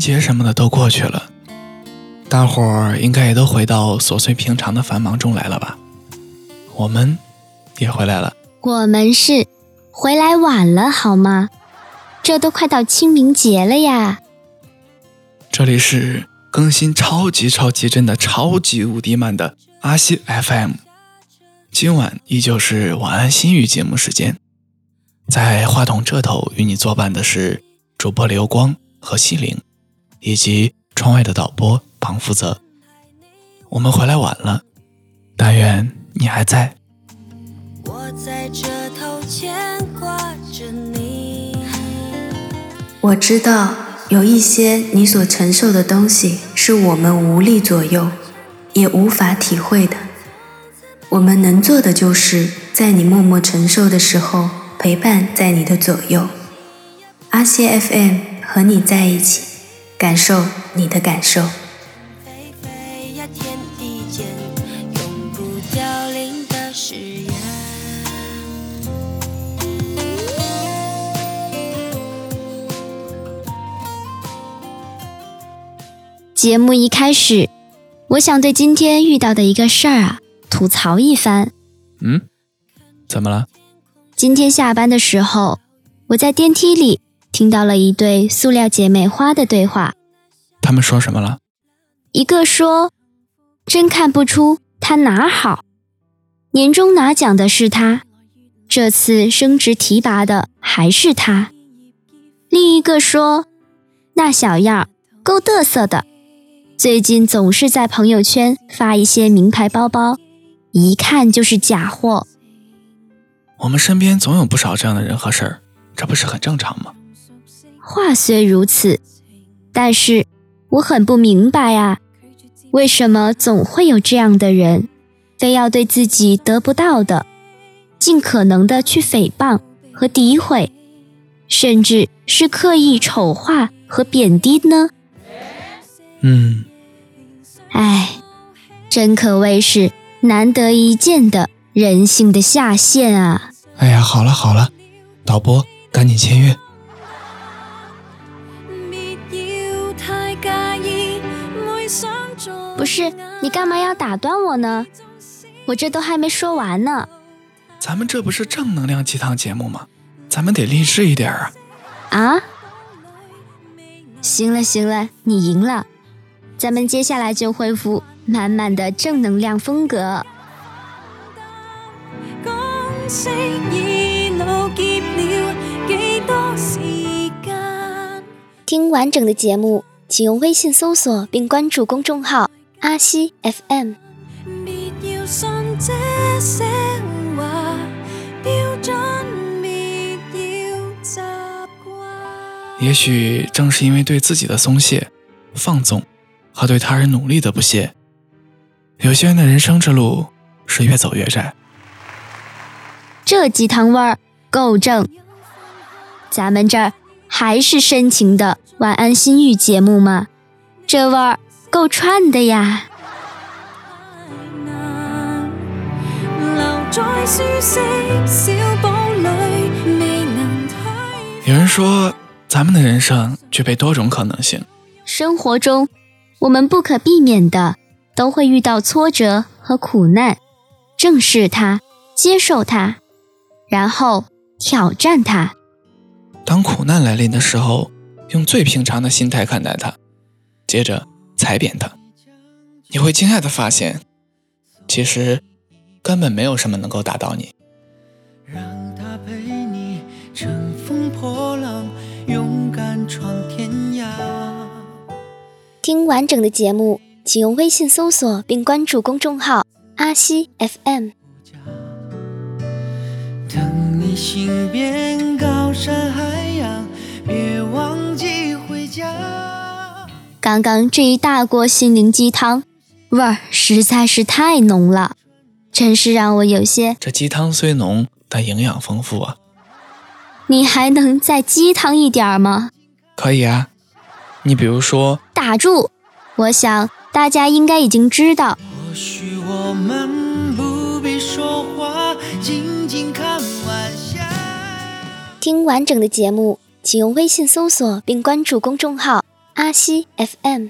节什么的都过去了，大伙儿应该也都回到琐碎平常的繁忙中来了吧？我们也回来了。我们是回来晚了好吗？这都快到清明节了呀！这里是更新超级超级真的超级无敌慢的阿西 FM，今晚依旧是晚安心语节目时间，在话筒这头与你作伴的是主播流光和西灵。以及窗外的导播庞福泽，我们回来晚了，但愿你还在。我知道有一些你所承受的东西是我们无力左右，也无法体会的。我们能做的就是在你默默承受的时候陪伴在你的左右。阿西 FM 和你在一起。感受你的感受。节目一开始，我想对今天遇到的一个事儿啊吐槽一番。嗯？怎么了？今天下班的时候，我在电梯里。听到了一对塑料姐妹花的对话，他们说什么了？一个说：“真看不出他哪好，年终拿奖的是他，这次升职提拔的还是他。”另一个说：“那小样儿够得瑟的，最近总是在朋友圈发一些名牌包包，一看就是假货。”我们身边总有不少这样的人和事儿，这不是很正常吗？话虽如此，但是我很不明白啊，为什么总会有这样的人，非要对自己得不到的，尽可能的去诽谤和诋毁，甚至是刻意丑化和贬低呢？嗯，哎，真可谓是难得一见的人性的下限啊！哎呀，好了好了，导播，赶紧签约。不是你干嘛要打断我呢？我这都还没说完呢。咱们这不是正能量鸡汤节目吗？咱们得励志一点啊！啊！行了行了，你赢了。咱们接下来就恢复满满的正能量风格。听完整的节目，请用微信搜索并关注公众号。阿西 FM。也许正是因为对自己的松懈、放纵和对他人努力的不屑，有些人的人生之路是越走越窄。这鸡汤味儿够正，咱们这儿还是深情的晚安心语节目吗？这味儿。够串的呀。有人说，咱们的人生具备多种可能性。生活中，我们不可避免的都会遇到挫折和苦难，正视它，接受它，然后挑战它。当苦难来临的时候，用最平常的心态看待它，接着。踩扁它，你会惊讶的发现，其实根本没有什么能够打倒你。让他陪你乘风破浪，勇敢闯天涯。听完整的节目，请用微信搜索并关注公众号“阿西 FM”。等你行遍高山海。刚刚这一大锅心灵鸡汤，味儿实在是太浓了，真是让我有些……这鸡汤虽浓，但营养丰富啊！你还能再鸡汤一点儿吗？可以啊，你比如说……打住！我想大家应该已经知道。听完整的节目，请用微信搜索并关注公众号。阿西 FM。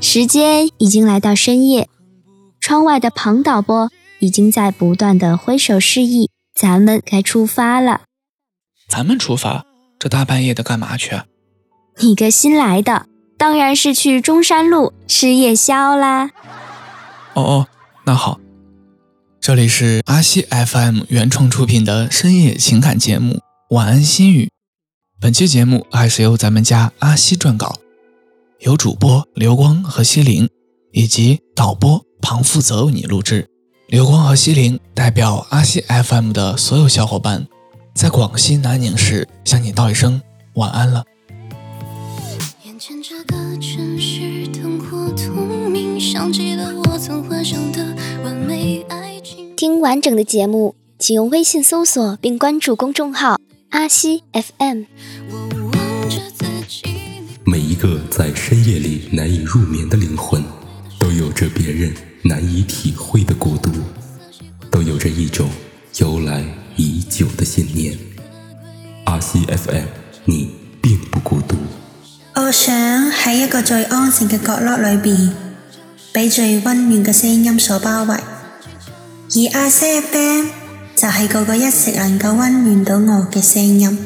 时间已经来到深夜，窗外的庞导播已经在不断的挥手示意，咱们该出发了。咱们出发？这大半夜的干嘛去？你个新来的，当然是去中山路吃夜宵啦。哦哦，那好。这里是阿西 FM 原创出品的深夜情感节目《晚安心语》，本期节目还是由咱们家阿西撰稿，由主播刘光和西林以及导播庞负责为你录制。刘光和西林代表阿西 FM 的所有小伙伴，在广西南宁市向你道一声晚安了。眼前这个城市灯火通明，想了我曾幻的。完整的节目，请用微信搜索并关注公众号阿西 FM。每一个在深夜里难以入眠的灵魂，都有着别人难以体会的孤独，都有着一种由来已久的信念。阿西 FM，你并不孤独。我想在一个最安静的角落里边，被最温暖的声音所包围。而阿西 FM 就系个个一直能够温暖到我嘅声音。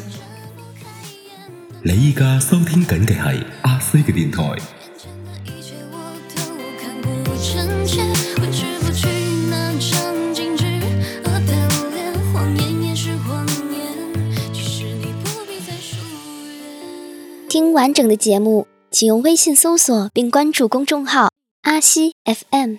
你依家收听紧嘅系阿西嘅电台。听完整的节目，请用微信搜索并关注公众号阿西 FM。